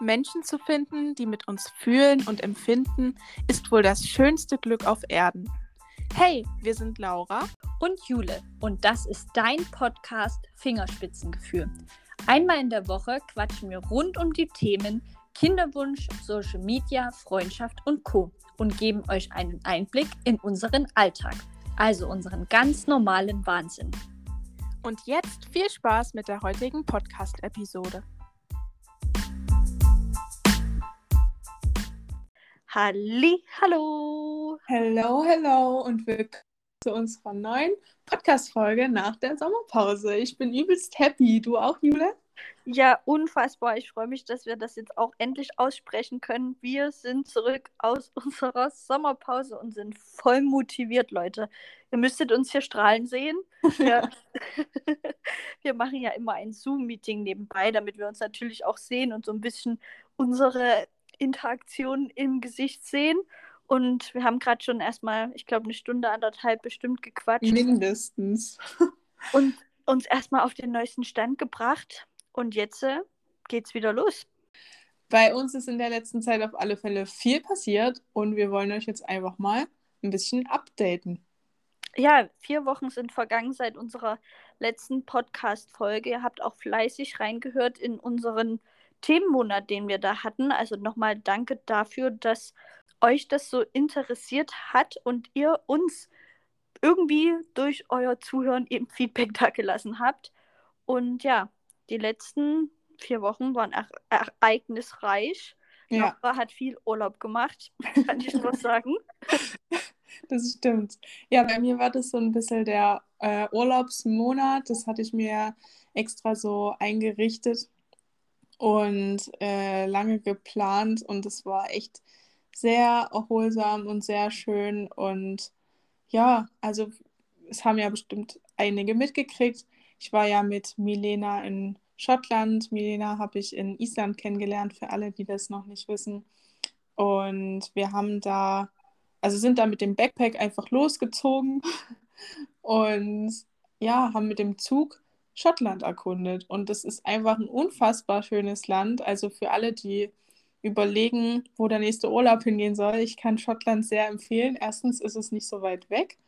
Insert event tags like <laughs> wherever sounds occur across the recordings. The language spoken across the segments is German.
Menschen zu finden, die mit uns fühlen und empfinden, ist wohl das schönste Glück auf Erden. Hey, wir sind Laura und Jule und das ist dein Podcast Fingerspitzengefühl. Einmal in der Woche quatschen wir rund um die Themen Kinderwunsch, Social Media, Freundschaft und Co. und geben euch einen Einblick in unseren Alltag, also unseren ganz normalen Wahnsinn. Und jetzt viel Spaß mit der heutigen Podcast-Episode. Halli, hallo. Hello, hello und willkommen zu unserer neuen Podcast-Folge nach der Sommerpause. Ich bin übelst happy. Du auch, Jule? Ja, unfassbar. Ich freue mich, dass wir das jetzt auch endlich aussprechen können. Wir sind zurück aus <laughs> unserer Sommerpause und sind voll motiviert, Leute. Ihr müsstet uns hier strahlen sehen. Wir, <laughs> <laughs> wir machen ja immer ein Zoom-Meeting nebenbei, damit wir uns natürlich auch sehen und so ein bisschen unsere Interaktion im Gesicht sehen. Und wir haben gerade schon erstmal, ich glaube, eine Stunde, anderthalb bestimmt gequatscht. Mindestens. <laughs> und uns erstmal auf den neuesten Stand gebracht. Und jetzt äh, geht's wieder los. Bei uns ist in der letzten Zeit auf alle Fälle viel passiert und wir wollen euch jetzt einfach mal ein bisschen updaten. Ja, vier Wochen sind vergangen seit unserer letzten Podcast-Folge. Ihr habt auch fleißig reingehört in unseren Themenmonat, den wir da hatten. Also nochmal danke dafür, dass euch das so interessiert hat und ihr uns irgendwie durch euer Zuhören eben Feedback <laughs> da gelassen habt. Und ja, die letzten vier Wochen waren ereignisreich. Ja. Laura hat viel Urlaub gemacht, <laughs> kann ich nur sagen. <laughs> Das stimmt. Ja, bei mir war das so ein bisschen der äh, Urlaubsmonat. Das hatte ich mir extra so eingerichtet und äh, lange geplant und es war echt sehr erholsam und sehr schön und ja, also es haben ja bestimmt einige mitgekriegt. Ich war ja mit Milena in Schottland. Milena habe ich in Island kennengelernt, für alle, die das noch nicht wissen. Und wir haben da, also sind da mit dem Backpack einfach losgezogen <laughs> und ja, haben mit dem Zug Schottland erkundet. Und das ist einfach ein unfassbar schönes Land. Also für alle, die überlegen, wo der nächste Urlaub hingehen soll, ich kann Schottland sehr empfehlen. Erstens ist es nicht so weit weg.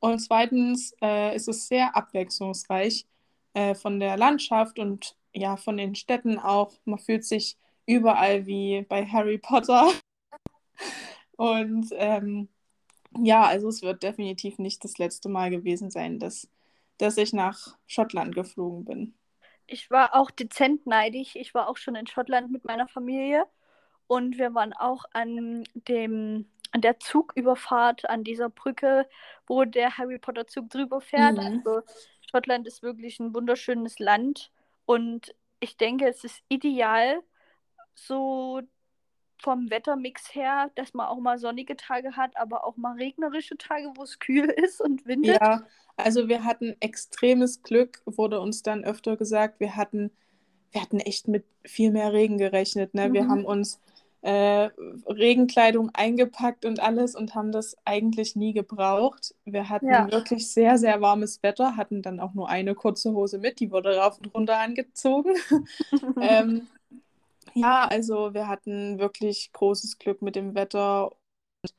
Und zweitens äh, ist es sehr abwechslungsreich äh, von der Landschaft und ja, von den Städten auch. Man fühlt sich überall wie bei Harry Potter. <laughs> und ähm, ja, also es wird definitiv nicht das letzte Mal gewesen sein, dass dass ich nach Schottland geflogen bin. Ich war auch dezent neidisch. Ich war auch schon in Schottland mit meiner Familie und wir waren auch an dem an der Zugüberfahrt an dieser Brücke, wo der Harry Potter Zug drüber fährt. Mhm. Also Schottland ist wirklich ein wunderschönes Land und ich denke, es ist ideal, so vom Wettermix her, dass man auch mal sonnige Tage hat, aber auch mal regnerische Tage, wo es kühl <laughs> ist und windet. Ja, also wir hatten extremes Glück, wurde uns dann öfter gesagt. Wir hatten, wir hatten echt mit viel mehr Regen gerechnet. Ne? Mhm. Wir haben uns äh, Regenkleidung eingepackt und alles und haben das eigentlich nie gebraucht. Wir hatten ja. wirklich sehr, sehr warmes Wetter, hatten dann auch nur eine kurze Hose mit, die wurde rauf und runter angezogen. <laughs> ähm, ja, also wir hatten wirklich großes Glück mit dem Wetter und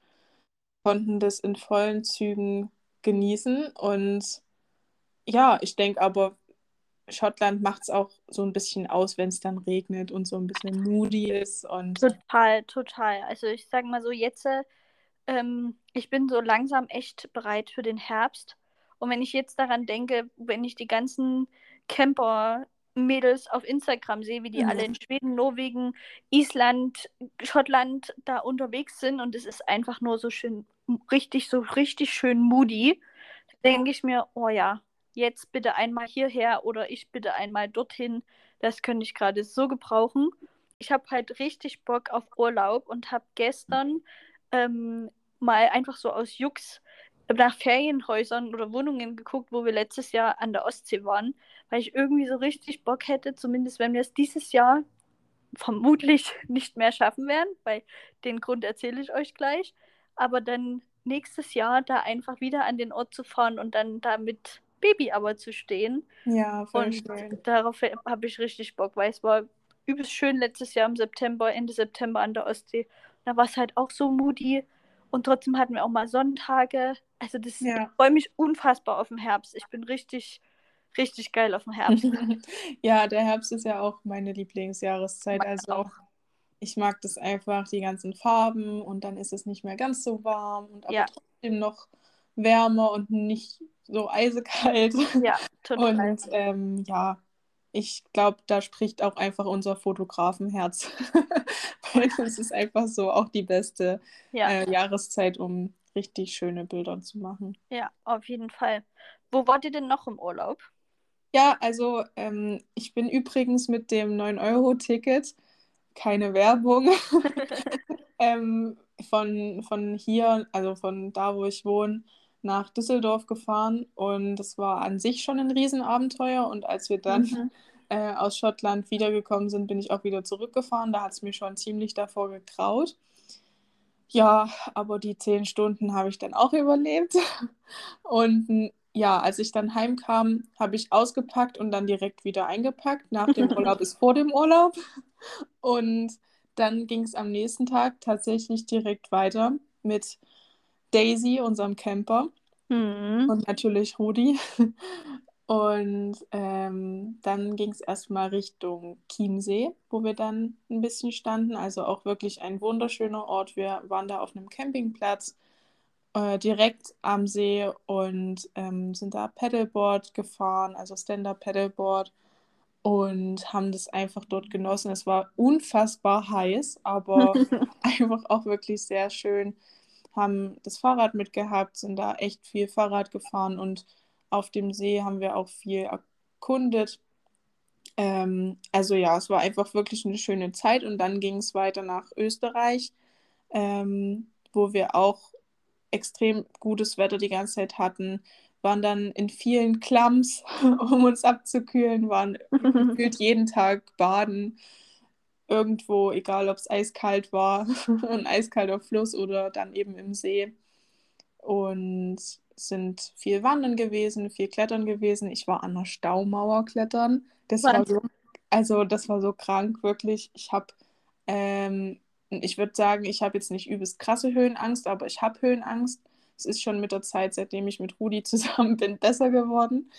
konnten das in vollen Zügen genießen. Und ja, ich denke aber, Schottland macht es auch so ein bisschen aus, wenn es dann regnet und so ein bisschen moody ist. Und total, total. Also ich sage mal so, jetzt, ähm, ich bin so langsam echt bereit für den Herbst. Und wenn ich jetzt daran denke, wenn ich die ganzen Camper Mädels auf Instagram sehe, wie die mhm. alle in Schweden, Norwegen, Island, Schottland da unterwegs sind und es ist einfach nur so schön, richtig, so richtig schön moody, denke ich mir, oh ja, jetzt bitte einmal hierher oder ich bitte einmal dorthin. Das könnte ich gerade so gebrauchen. Ich habe halt richtig Bock auf Urlaub und habe gestern ähm, mal einfach so aus Jux nach Ferienhäusern oder Wohnungen geguckt, wo wir letztes Jahr an der Ostsee waren, weil ich irgendwie so richtig Bock hätte, zumindest wenn wir es dieses Jahr vermutlich <laughs> nicht mehr schaffen werden, weil den Grund erzähle ich euch gleich, aber dann nächstes Jahr da einfach wieder an den Ort zu fahren und dann da mit Baby aber zu stehen. Ja, voll und schön. Darauf habe ich richtig Bock, weil es war übelst schön letztes Jahr im September, Ende September an der Ostsee. Da war es halt auch so moody. Und trotzdem hatten wir auch mal Sonntage. Also das Ja. ich freue mich unfassbar auf den Herbst. Ich bin richtig, richtig geil auf den Herbst. <laughs> Ja, der Herbst ist ja auch meine Lieblingsjahreszeit. Meine Also auch. ich mag das einfach, die ganzen Farben und dann ist es nicht mehr ganz so warm und aber Ja. trotzdem noch wärmer und nicht so eisekalt. Ja, <laughs> total. Und ähm, ja, ich glaube, da spricht auch einfach unser Fotografenherz. <laughs> Weil es ist einfach so auch die beste Ja, äh, Jahreszeit, um richtig schöne Bilder zu machen. ja, auf jeden Fall. Wo wart ihr denn noch im Urlaub? Ja, also ähm, ich bin übrigens mit dem 9-Euro-Ticket, keine Werbung, <laughs> <laughs> ähm, von, von hier, also von da, wo ich wohne, nach Düsseldorf gefahren. Und das war an sich schon ein Riesenabenteuer. Und als wir dann Mhm. <laughs> äh, aus Schottland wiedergekommen sind, bin ich auch wieder zurückgefahren. Da hat es mir schon ziemlich davor gegraut. Ja, aber die zehn Stunden habe ich dann auch überlebt. <laughs> Und ja, als ich dann heimkam, habe ich ausgepackt und dann direkt wieder eingepackt. Nach dem <laughs> Urlaub ist vor dem Urlaub. Und dann ging es am nächsten Tag tatsächlich direkt weiter mit Daisy, unserem Camper. Mhm. Und natürlich Rudi. <laughs> Und ähm, dann ging es erstmal Richtung Chiemsee, wo wir dann ein bisschen standen. Also auch wirklich ein wunderschöner Ort. Wir waren da auf einem Campingplatz äh, direkt am See und ähm, sind da Paddleboard gefahren, also Stand-Up-Paddleboard und haben das einfach dort genossen. Es war unfassbar heiß, aber <laughs> einfach auch wirklich sehr schön. Haben das Fahrrad mitgehabt, sind da echt viel Fahrrad gefahren und auf dem See haben wir auch viel erkundet. Ähm, also ja, es war einfach wirklich eine schöne Zeit und dann ging es weiter nach Österreich, ähm, wo wir auch extrem gutes Wetter die ganze Zeit hatten, waren dann in vielen Clubs, <laughs> um uns abzukühlen, waren <laughs> gefühlt jeden Tag baden, irgendwo, egal ob es eiskalt war, <laughs> ein eiskalter Fluss oder dann eben im See. Und sind viel wandern gewesen, viel klettern gewesen. Ich war an der Staumauer klettern. Das war so, also das war so krank, wirklich. Ich habe, ähm, ich würde sagen, ich habe jetzt nicht übelst krasse Höhenangst, aber ich habe Höhenangst. Es ist schon mit der Zeit, seitdem ich mit Rudi <laughs> zusammen bin, besser geworden.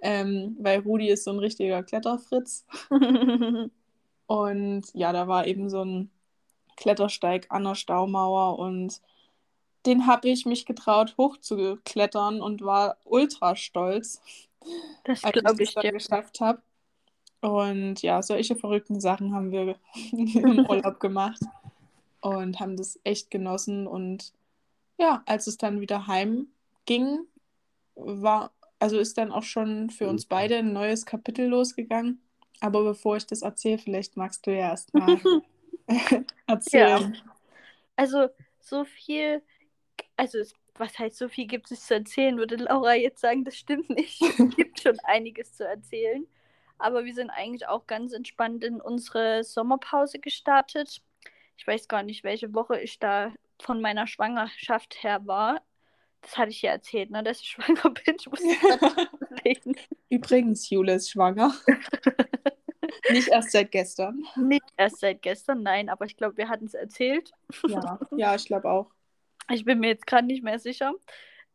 Ähm, weil Rudi ist so ein richtiger Kletterfritz. <laughs> Und ja, da war eben so ein Klettersteig an der Staumauer und den habe ich mich getraut, hochzuklettern und war ultra stolz, <laughs> Das als ich das dann geschafft habe. Und ja, solche verrückten Sachen haben wir <laughs> im <laughs> Urlaub gemacht und haben das echt genossen. Und ja, als es dann wieder heim ging, war, also ist dann auch schon für uns beide ein neues Kapitel losgegangen. Aber bevor ich das erzähle, vielleicht magst du ja erst <laughs> mal <laughs> erzählen. Also, so viel, also, was heißt, so viel gibt es zu erzählen, würde Laura jetzt sagen, das stimmt nicht. <laughs> Es gibt schon einiges zu erzählen. Aber wir sind eigentlich auch ganz entspannt in unsere Sommerpause gestartet. Ich weiß gar nicht, welche Woche ich da von meiner Schwangerschaft her war. Das hatte ich ja erzählt, ne, dass ich schwanger bin. Ich muss überlegen. Übrigens, Jule ist schwanger. Nicht erst seit gestern. Nicht erst seit gestern, nein, aber ich glaube, wir hatten es erzählt. Ja, <laughs> ja, ich glaube auch. Ich bin mir jetzt gerade nicht mehr sicher,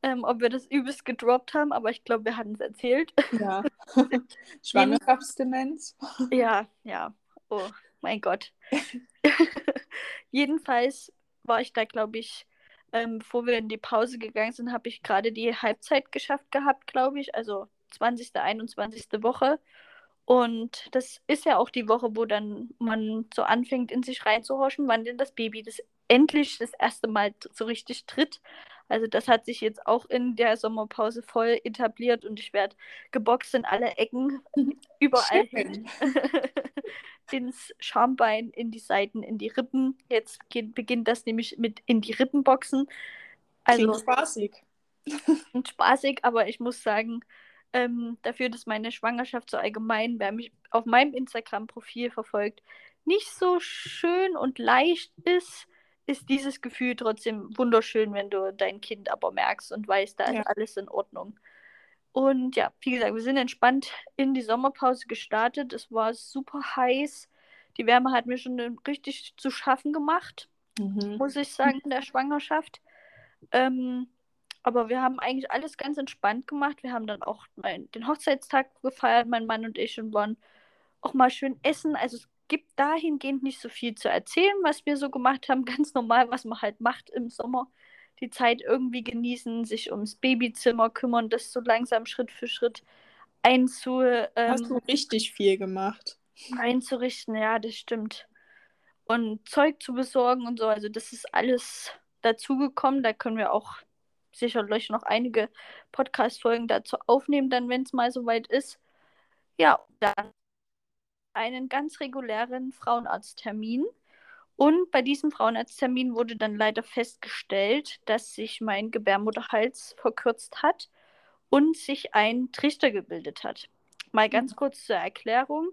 ähm, ob wir das übelst gedroppt haben, aber ich glaube, wir hatten es erzählt. Ja. <laughs> <laughs> Schwangerschaftsdemenz. Ja, ja. Oh, mein Gott. Jedenfalls war ich da, glaube ich, ähm, bevor wir in die Pause gegangen sind, habe ich gerade die Halbzeit geschafft gehabt, glaube ich. Also 20., 21. Woche. Und das ist ja auch die Woche, wo dann man so anfängt, in sich reinzuhorchen, wann denn das Baby das endlich das erste Mal so richtig tritt. Also das hat sich jetzt auch in der Sommerpause voll etabliert und ich werde geboxt in alle Ecken, <laughs> überall hin. <laughs> Ins Schambein, in die Seiten, in die Rippen. Jetzt geht, beginnt das nämlich mit in die Rippenboxen. Also Klingt spaßig. <laughs> und spaßig, aber ich muss sagen, ähm, dafür, dass meine Schwangerschaft so allgemein, wer mich auf meinem Instagram-Profil verfolgt, nicht so schön und leicht ist, ist dieses Gefühl trotzdem wunderschön, wenn du dein Kind aber merkst und weißt, da Ja. ist alles in Ordnung. Und ja, wie gesagt, wir sind entspannt in die Sommerpause gestartet. Es war super heiß. Die Wärme hat mir schon richtig zu schaffen gemacht, Mhm. muss ich sagen, in der Schwangerschaft. Ähm, aber wir haben eigentlich alles ganz entspannt gemacht. Wir haben dann auch mein, den Hochzeitstag gefeiert, mein Mann und ich, und waren auch mal schön essen. Also es gibt dahingehend nicht so viel zu erzählen, was wir so gemacht haben. <laughs> Ganz normal, was man halt macht im Sommer. Die Zeit irgendwie genießen, sich ums Babyzimmer kümmern, das so langsam Schritt für Schritt einzu, Hast du ähm, richtig viel gemacht. einzurichten. Ja, das stimmt. Und Zeug zu besorgen und so. Also das ist alles dazugekommen. Da können wir auch sicherlich noch einige Podcast-Folgen dazu aufnehmen, dann wenn es mal soweit ist. Ja, dann einen ganz regulären Frauenarzttermin. Und bei diesem Frauenarzttermin wurde dann leider festgestellt, dass sich mein Gebärmutterhals verkürzt hat und sich ein Trichter gebildet hat. Mal ganz kurz zur Erklärung.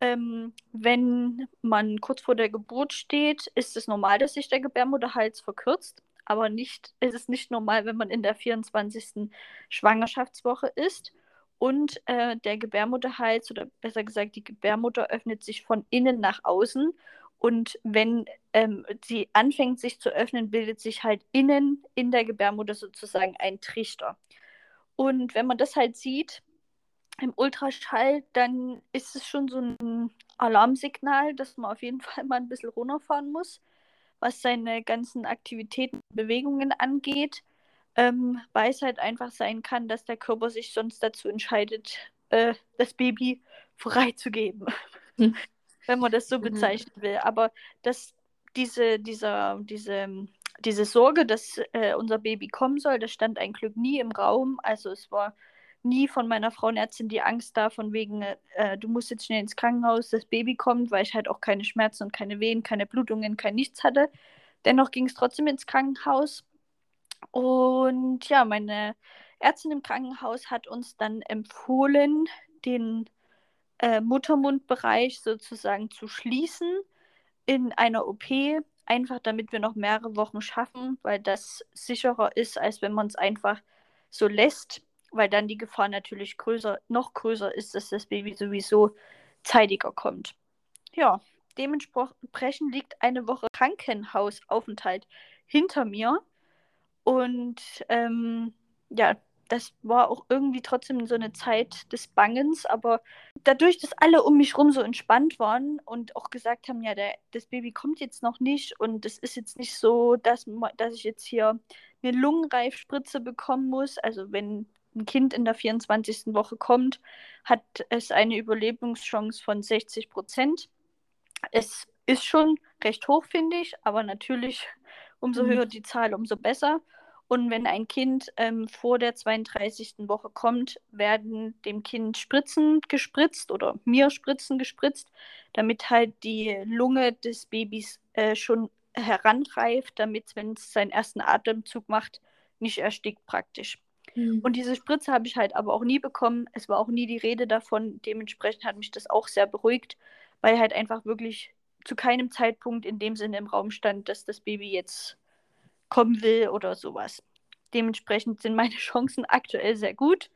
Ähm, wenn man kurz vor der Geburt steht, ist es normal, dass sich der Gebärmutterhals verkürzt, aber nicht, es ist nicht normal, wenn man in der 24. Schwangerschaftswoche ist. Und äh, der Gebärmutterhals, oder besser gesagt, die Gebärmutter öffnet sich von innen nach außen. Und wenn ähm, sie anfängt, sich zu öffnen, bildet sich halt innen in der Gebärmutter sozusagen ein Trichter. Und wenn man das halt sieht im Ultraschall, dann ist es schon so ein Alarmsignal, dass man auf jeden <laughs> Fall mal ein bisschen runterfahren muss, was seine ganzen Aktivitäten und Bewegungen angeht, ähm, weil es halt einfach sein kann, dass der Körper sich sonst dazu entscheidet, äh, das Baby <laughs> freizugeben, Hm. wenn man das so Mhm. bezeichnen will. Aber dass diese, dieser, diese, diese Sorge, dass äh, unser Baby kommen soll, das stand ein Glück nie im Raum. Also es war nie von meiner Frauenärztin die Angst da, von wegen, äh, du musst jetzt schnell ins Krankenhaus, das Baby kommt, weil ich halt auch keine Schmerzen und keine Wehen, keine Blutungen, kein nichts hatte. Dennoch ging es trotzdem ins Krankenhaus. Und ja, meine Ärztin im Krankenhaus hat uns dann empfohlen, den äh, Muttermundbereich sozusagen zu schließen in einer OP, einfach damit wir noch mehrere Wochen schaffen, weil das sicherer ist, als wenn man es einfach so lässt, weil dann die Gefahr natürlich größer, noch größer ist, dass das Baby sowieso zeitiger kommt. Ja, dementsprechend liegt eine Woche Krankenhausaufenthalt hinter mir. Und ähm, ja, das war auch irgendwie trotzdem so eine Zeit des Bangens, aber dadurch, dass alle um mich rum so entspannt waren und auch gesagt haben, ja, der, das Baby kommt jetzt noch nicht und es ist jetzt nicht so, dass, dass ich jetzt hier eine Lungenreifspritze bekommen muss. Also wenn ein Kind in der 24. Woche kommt, hat es eine Überlebenschance von 60 Prozent. Es ist schon recht hoch, finde ich, aber natürlich, <laughs> umso Mhm. höher die Zahl, umso besser. Und wenn ein Kind ähm, vor der 32. Woche kommt, werden dem Kind Spritzen gespritzt oder mir Spritzen gespritzt, damit halt die Lunge des Babys äh, schon heranreift, damit, wenn es seinen ersten Atemzug macht, nicht erstickt praktisch. Mhm. Und diese Spritze habe ich halt aber auch nie bekommen. Es war auch nie die Rede davon. Dementsprechend hat mich das auch sehr beruhigt, weil halt einfach wirklich zu keinem Zeitpunkt in dem Sinne im Raum stand, dass das Baby jetzt kommen will oder sowas. Dementsprechend sind meine <laughs> Chancen aktuell sehr gut,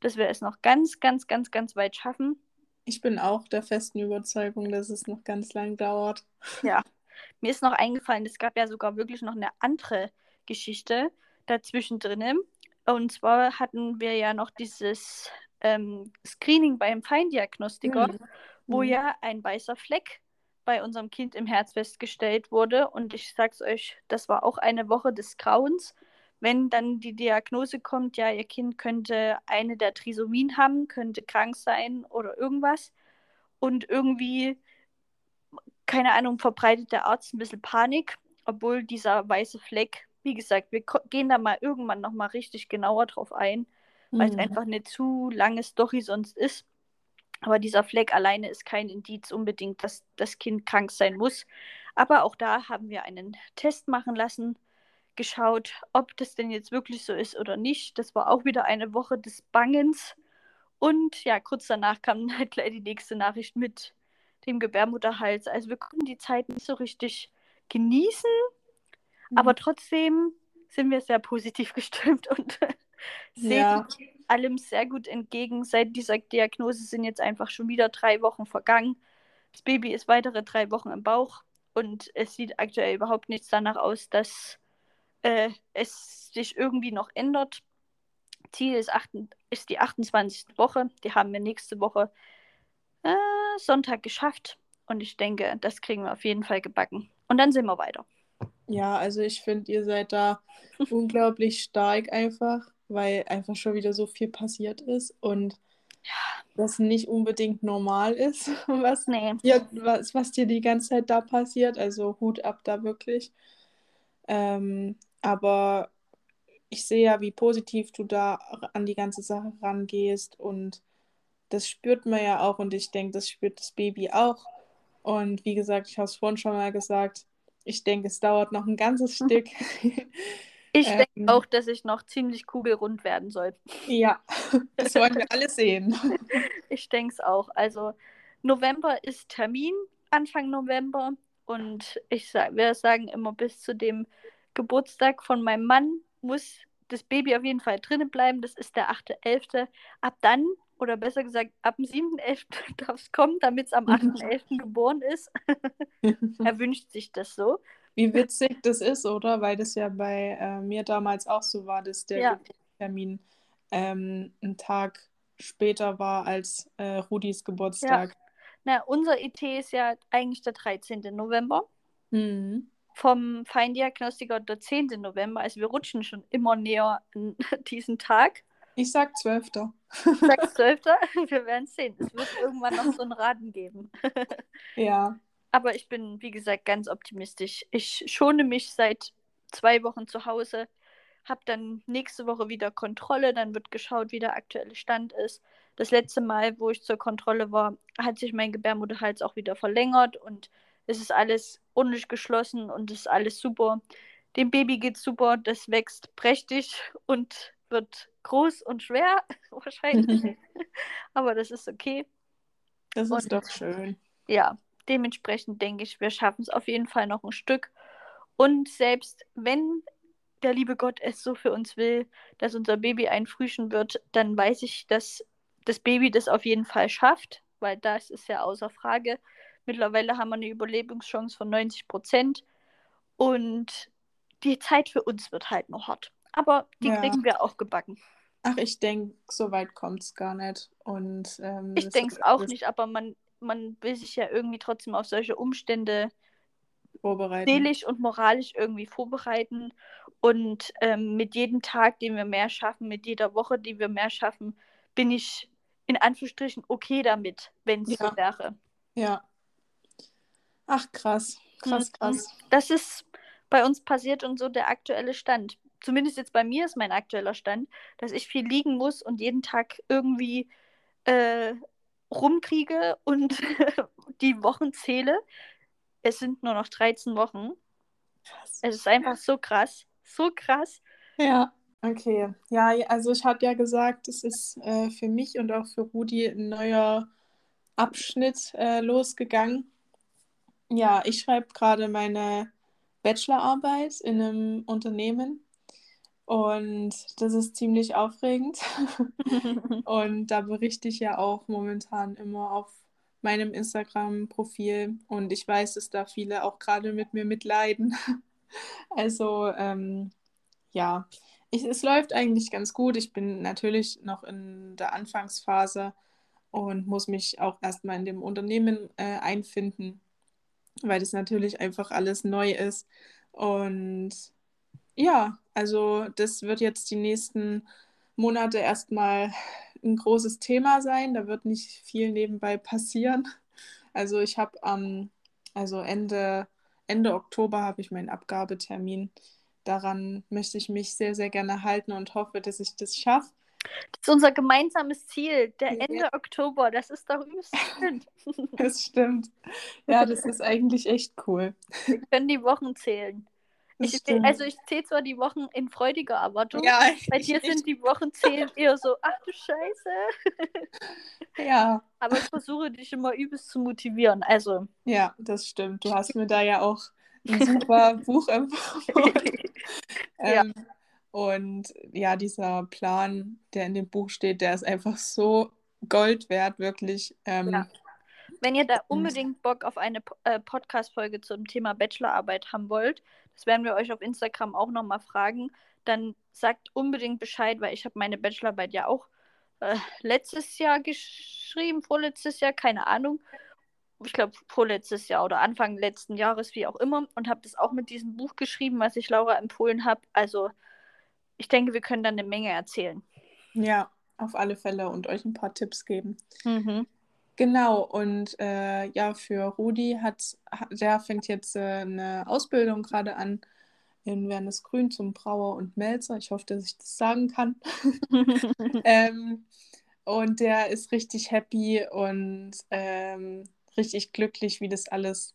dass wir es noch ganz, ganz, ganz, ganz weit schaffen. Ich bin auch der festen Überzeugung, dass es noch ganz lang dauert. Ja, <laughs> mir ist noch eingefallen, es gab ja sogar wirklich noch eine andere Geschichte dazwischen drinnen. Und zwar hatten wir ja noch dieses ähm, Screening beim Feindiagnostiker, Mhm. wo Mhm. ja ein weißer Fleck bei unserem Kind im Herz festgestellt wurde. Und ich sag's euch, das war auch eine Woche des Grauens. Wenn dann die Diagnose kommt, ja, ihr Kind könnte eine der Trisomien haben, könnte krank sein oder irgendwas. Und irgendwie, keine Ahnung, verbreitet der Arzt ein bisschen Panik, obwohl dieser weiße Fleck, wie gesagt, wir gehen da mal irgendwann nochmal richtig genauer drauf ein, weil es Mhm. einfach eine zu lange Story sonst ist. Aber dieser Fleck alleine ist kein Indiz unbedingt, dass das Kind krank sein muss. Aber auch da haben wir einen Test machen lassen, geschaut, ob das denn jetzt wirklich so ist oder nicht. Das war auch wieder eine Woche des Bangens. Und ja, kurz danach kam dann halt gleich die nächste Nachricht mit dem Gebärmutterhals. Also wir konnten die Zeit nicht so richtig genießen, Mhm. aber trotzdem sind wir sehr positiv <laughs> gestimmt und <laughs> sehen Ja. allem sehr gut entgegen. Seit dieser Diagnose sind jetzt einfach schon wieder drei Wochen vergangen. Das Baby ist weitere drei Wochen im Bauch und es sieht aktuell überhaupt nichts danach aus, dass äh, es sich irgendwie noch ändert. Ziel ist, acht, ist die 28. Woche. Die haben wir nächste Woche äh, Sonntag geschafft. Und ich denke, das kriegen wir auf jeden Fall gebacken. Und dann sind wir weiter. Ja, also ich finde, ihr seid da <laughs> unglaublich stark einfach, weil einfach schon wieder so viel passiert ist und das nicht unbedingt normal ist, <laughs> was, Nee. dir, was, was dir die ganze Zeit da passiert. Also Hut ab da wirklich. Ähm, aber ich sehe ja, wie positiv du da an die ganze Sache rangehst und das spürt man ja auch und ich denke, das spürt das Baby auch. Und wie gesagt, ich habe es vorhin schon mal gesagt, ich denke, es dauert noch ein ganzes <laughs> Stück. <laughs> Ich Ähm. denke auch, dass ich noch ziemlich kugelrund werden soll. <laughs> Ja, das wollen wir alle sehen. Ich denke es auch. Also November ist Termin, Anfang November. Und ich sag, wir sagen immer, bis zu dem Geburtstag von meinem Mann muss das Baby auf jeden Fall drinnen bleiben. Das ist der 8.11. Ab dann, oder besser gesagt, ab dem 7.11. darf es kommen, damit es am 8.11. geboren ist. <laughs> er wünscht sich das so. Wie witzig das ist, oder? Weil das ja bei äh, mir damals auch so war, dass der Ja. Geburtstermin ähm, einen Tag später war als äh, Rudis Geburtstag. Na, unser ET ist ja eigentlich der 13. November. Mhm. Vom Feindiagnostiker der 10. November. Also wir rutschen schon immer näher an <laughs> diesen Tag. Ich sag 12. Sag <laughs> 12. Wir werden sehen. Es wird irgendwann noch so einen Raten geben. <laughs> Ja. Aber ich bin, wie gesagt, ganz optimistisch. Ich schone mich seit zwei Wochen zu Hause, habe dann nächste Woche wieder Kontrolle, dann wird geschaut, wie der aktuelle Stand ist. Das letzte Mal, wo ich zur Kontrolle war, hat sich mein Gebärmutterhals auch wieder verlängert und es ist alles ordentlich geschlossen und es ist alles super. Dem Baby geht's super, das wächst prächtig und wird groß und schwer, <laughs> wahrscheinlich. Aber das ist okay. Das ist Und- doch schön. ja, dementsprechend denke ich, wir schaffen es auf jeden Fall noch ein Stück. Und selbst wenn der liebe Gott es so für uns will, dass unser Baby einfrühchen wird, dann weiß ich, dass das Baby das auf jeden Fall schafft, weil das ist ja außer Frage. Mittlerweile haben wir eine Überlebungschance von 90 Prozent und die Zeit für uns wird halt noch hart. Aber die Ja. kriegen wir auch gebacken. Ach, ich denke, so weit kommt es gar nicht. Und ähm, Ich denke es auch nicht, aber man, man will sich ja irgendwie trotzdem auf solche Umstände vorbereiten. seelisch und moralisch irgendwie vorbereiten. Und ähm, mit jedem Tag, den wir mehr schaffen, mit jeder Woche, die wir mehr schaffen, bin ich in Anführungsstrichen okay damit, wenn es Ja. so wäre. Ja. Ach, krass. Krass, Mhm. krass. Das ist bei uns passiert und so der aktuelle Stand. Zumindest jetzt bei mir ist mein aktueller Stand, dass ich viel liegen muss und jeden Tag irgendwie äh, rumkriege und <laughs> die Wochen zähle. Es sind nur noch 13 Wochen. Krass. Es ist einfach so krass. So krass. Ja, okay. Ja, also ich hatte ja gesagt, es ist äh, für mich und auch für Rudi ein neuer Abschnitt äh, losgegangen. Ja, ich schreibe gerade meine Bachelorarbeit in einem Unternehmen und das ist ziemlich aufregend. <laughs> Und da berichte ich ja auch momentan immer auf meinem Instagram-Profil und ich weiß, dass da viele auch gerade mit mir mitleiden. <laughs> Also ähm, ja, ich, es läuft eigentlich ganz gut. Ich bin natürlich noch in der Anfangsphase und muss mich auch erstmal in dem Unternehmen äh, einfinden, weil das natürlich einfach alles neu ist. Und ja, also das wird jetzt die nächsten Monate erstmal ein großes Thema sein. Da wird nicht viel nebenbei passieren. Also ich habe am, also Ende, Ende Oktober habe ich meinen Abgabetermin. Daran möchte ich mich sehr, sehr gerne halten und hoffe, dass ich das schaffe. Das ist unser gemeinsames Ziel, der Ja. Ende Oktober. Das ist doch übelst schön. <laughs> Das stimmt. Ja, das ist eigentlich echt cool. Wir können die Wochen zählen. Ich, also ich zähle zwar die Wochen in freudiger Erwartung. ja, Bei <laughs> dir sind die Wochen zählen eher so, ach du Scheiße. <laughs> ja, Aber ich versuche dich immer übelst zu motivieren. Also, ja, das stimmt. Du hast mir da ja auch ein super <laughs> Buch empfohlen. Ja. Ähm, und ja, dieser Plan, der in dem Buch steht, der ist einfach so Gold wert, wirklich. Ähm, Ja. Wenn ihr da unbedingt Bock auf eine äh, Podcast-Folge zum Thema Bachelorarbeit haben wollt, das werden wir euch auf Instagram auch nochmal fragen, dann sagt unbedingt Bescheid, weil ich habe meine Bachelorarbeit ja auch äh, letztes Jahr geschrieben, vorletztes Jahr, keine Ahnung. Ich glaube, vorletztes Jahr oder Anfang letzten Jahres, wie auch immer. Und habe das auch mit diesem Buch geschrieben, was ich Laura empfohlen habe. Also, ich denke, wir können dann eine Menge erzählen. Ja, auf alle Fälle und euch ein paar Tipps geben. Mhm. Genau, und äh, ja, für Rudi hat, der fängt jetzt äh, eine Ausbildung gerade an in Wernesgrün zum Brauer und Melzer. Ich hoffe, dass ich das sagen kann. <laughs> <laughs> ähm, und der ist richtig happy und ähm, richtig glücklich, wie das alles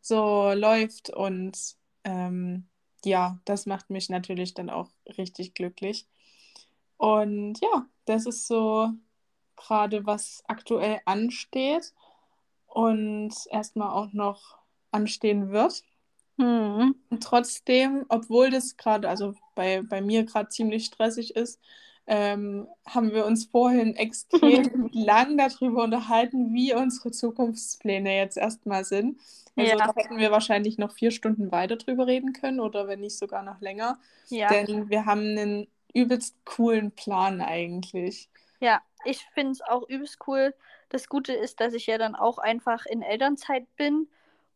so läuft. Und ähm, ja, das macht mich natürlich dann auch richtig glücklich. Und ja, das ist so gerade, was aktuell ansteht und erstmal auch noch anstehen wird. Mhm. Und trotzdem, obwohl das gerade, also bei, bei mir gerade ziemlich stressig ist, ähm, haben wir uns vorhin extrem <laughs> lang darüber unterhalten, wie unsere Zukunftspläne jetzt erstmal sind. Also ja. da hätten wir wahrscheinlich noch vier Stunden weiter drüber reden können oder wenn nicht sogar noch länger. Ja. Denn wir haben einen übelst coolen Plan eigentlich. Ja, ich finde es auch übelst cool. Das Gute ist, dass ich ja dann auch einfach in Elternzeit bin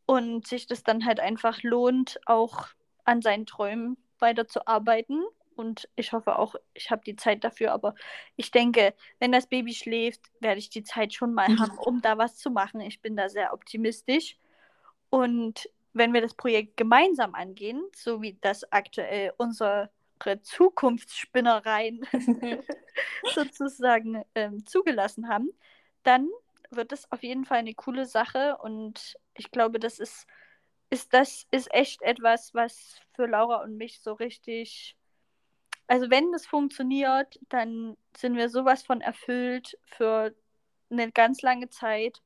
und sich das dann halt einfach lohnt, auch an seinen Träumen weiterzuarbeiten. Und ich hoffe auch, ich habe die Zeit dafür. Aber ich denke, wenn das Baby schläft, werde ich die Zeit schon mal haben, um da was zu machen. Ich bin da sehr optimistisch. Und wenn wir das Projekt gemeinsam angehen, so wie das aktuell unsere Zukunftsspinnereien <laughs> sozusagen ähm, zugelassen haben, dann wird es auf jeden Fall eine coole Sache. Und ich glaube, das ist, ist das ist echt etwas, was für Laura und mich so richtig, also wenn das funktioniert, dann sind wir sowas von erfüllt für eine ganz lange Zeit.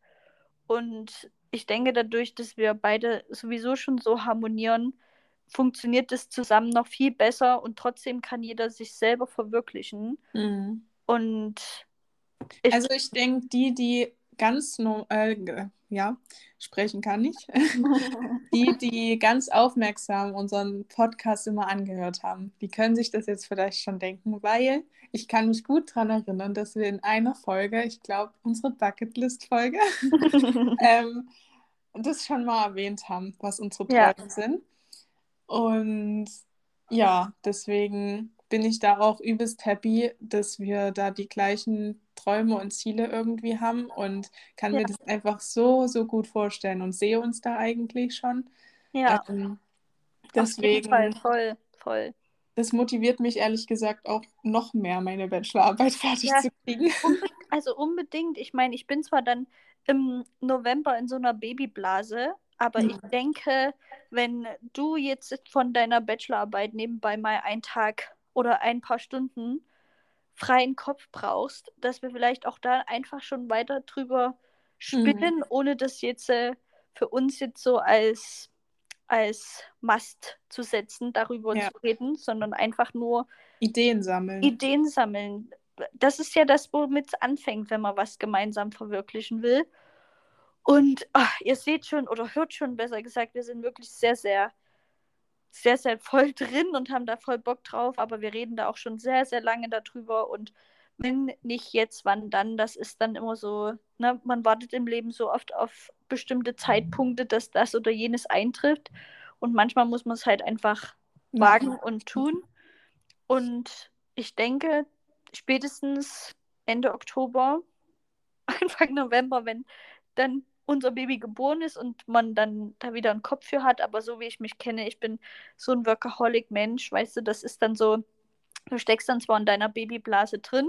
Und ich denke dadurch, dass wir beide sowieso schon so harmonieren, funktioniert es zusammen noch viel besser und trotzdem kann jeder sich selber verwirklichen. Mhm. Und ich also ich denke, die, die ganz äh, ja, sprechen kann ich, <laughs> die, die ganz aufmerksam unseren Podcast immer angehört haben, die können sich das jetzt vielleicht schon denken, weil ich kann mich gut daran erinnern, dass wir in einer Folge, ich glaube, unsere Bucketlist-Folge, <laughs> <laughs> ähm, das schon mal erwähnt haben, was unsere Träume ja. sind. Und ja, deswegen bin ich da auch übelst happy, dass wir da die gleichen Träume und Ziele irgendwie haben und kann ja. mir das einfach so, so gut vorstellen und sehe uns da eigentlich schon. Ja. Ähm, deswegen. Fall, voll, voll. Das motiviert mich ehrlich gesagt auch noch mehr, meine Bachelorarbeit <laughs> fertig ja, zu kriegen. also unbedingt. Ich meine, ich bin zwar dann im November in so einer Babyblase, aber ich denke, wenn du jetzt von deiner Bachelorarbeit nebenbei mal einen Tag oder ein paar Stunden freien Kopf brauchst, dass wir vielleicht auch da einfach schon weiter drüber spinnen, mhm. ohne das jetzt äh, für uns jetzt so als, als Must zu setzen, darüber ja. zu reden, sondern einfach nur Ideen sammeln. Ideen sammeln. Das ist ja das, womit es anfängt, wenn man was gemeinsam verwirklichen will. Und ach, ihr seht schon oder hört schon besser gesagt, wir sind wirklich sehr, sehr, sehr, sehr voll <laughs> drin und haben da voll Bock drauf. Aber wir reden da auch schon sehr, sehr lange darüber. Und wenn nicht jetzt, wann dann? Das ist dann immer so, ne? man wartet im Leben so oft auf bestimmte Zeitpunkte, dass das oder jenes eintrifft. Und manchmal muss man es halt einfach wagen und tun. Und ich denke, spätestens Ende Oktober, <laughs> Anfang November, wenn dann unser Baby geboren ist und man dann da wieder einen Kopf für hat. Aber so wie ich mich kenne, ich bin so ein Workaholic-Mensch, weißt du, das ist dann so, du steckst dann zwar in deiner Babyblase drin,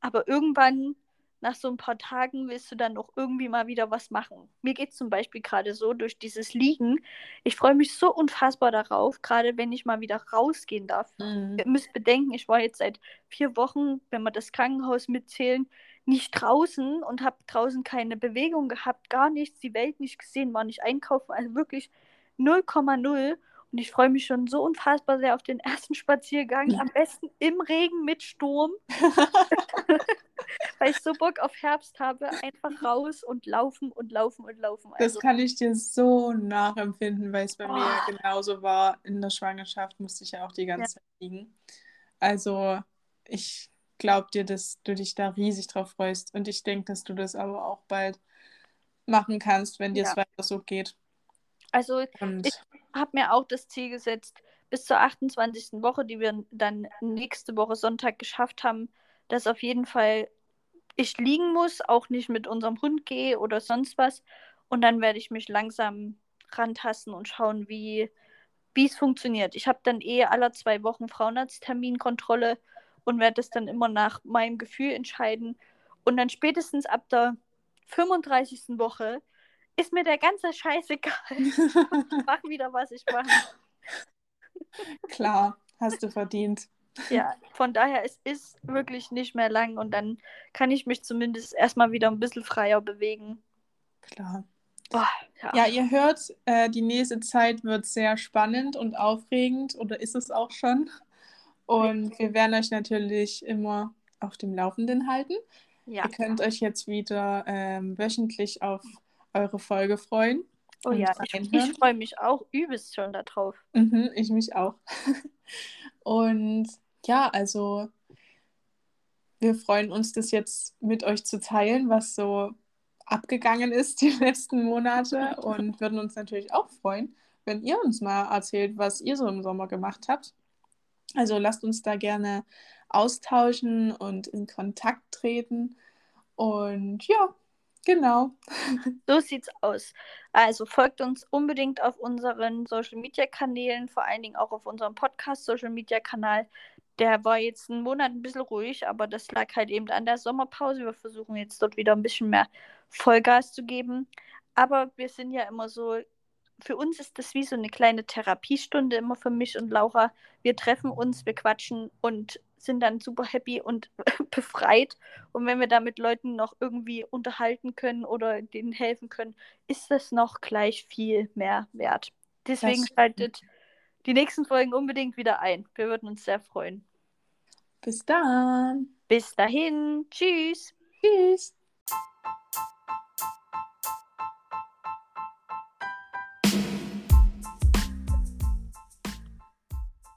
aber irgendwann nach so ein paar Tagen willst du dann auch irgendwie mal wieder was machen. Mir geht es zum Beispiel gerade so durch dieses Liegen. Ich freue mich so unfassbar darauf, gerade wenn ich mal wieder rausgehen darf. Mhm. Ihr müsst bedenken, ich war jetzt seit vier Wochen, wenn wir das Krankenhaus mitzählen, nicht draußen und habe draußen keine Bewegung gehabt, gar nichts, die Welt nicht gesehen, war nicht einkaufen, also wirklich 0,0. Und ich freue mich schon so unfassbar sehr auf den ersten Spaziergang. Am besten im Regen mit Sturm. <laughs> Weil ich so Bock auf Herbst habe. Einfach raus und laufen und laufen und laufen. Also, das kann ich dir so nachempfinden, weil es bei oh. mir genauso war. In der Schwangerschaft musste ich ja auch die ganze ja. Zeit liegen. Also ich glaube dir, dass du dich da riesig drauf freust. Und ich denke, dass du das aber auch bald machen kannst, wenn dir es ja. weiter so geht. Also und ich habe mir auch das Ziel gesetzt, bis zur 28. Woche, die wir dann nächste Woche Sonntag geschafft haben, dass auf jeden Fall ich liegen muss, auch nicht mit unserem Hund gehe oder sonst was. Und dann werde ich mich langsam rantasten und schauen, wie es funktioniert. Ich habe dann eh alle zwei Wochen Frauenarztterminkontrolle und werde es dann immer nach meinem Gefühl entscheiden. Und dann spätestens ab der 35. Woche ist mir der ganze Scheiß <laughs> egal. ich mache wieder, was ich mache. Klar, hast du verdient. Ja, von daher, es ist wirklich nicht mehr lang und dann kann ich mich zumindest erstmal wieder ein bisschen freier bewegen. Klar. Oh, ja. ja. ihr hört, äh, die nächste Zeit wird sehr spannend und aufregend oder ist es auch schon. Und wir werden euch natürlich immer auf dem Laufenden halten. Ja. Ihr könnt euch jetzt wieder ähm, wöchentlich auf eure Folge freuen. Oh ja, ich, ich freue mich auch übelst schon darauf. Mhm, ich mich auch. <laughs> und ja, also wir freuen uns, das jetzt mit euch zu teilen, was so abgegangen ist die <laughs> letzten Monate und würden uns natürlich auch freuen, wenn ihr uns mal erzählt, was ihr so im Sommer gemacht habt. Also lasst uns da gerne austauschen und in Kontakt treten. Und ja, genau. <laughs> So sieht's aus. Also folgt uns unbedingt auf unseren Social Media Kanälen, vor allen Dingen auch auf unserem Podcast Social Media Kanal. Der war jetzt einen Monat ein bisschen ruhig, aber das lag halt eben an der Sommerpause. Wir versuchen jetzt dort wieder ein bisschen mehr Vollgas zu geben. Aber wir sind ja immer so, für uns ist das wie so eine kleine Therapiestunde immer für mich und Laura. Wir treffen uns, wir quatschen und sind dann super happy und <laughs> befreit. Und wenn wir da mit Leuten noch irgendwie unterhalten können oder denen helfen können, ist das noch gleich viel mehr wert. Deswegen schaltet die nächsten Folgen unbedingt wieder ein. Wir würden uns sehr freuen. Bis dann. Bis dahin. Tschüss. Tschüss.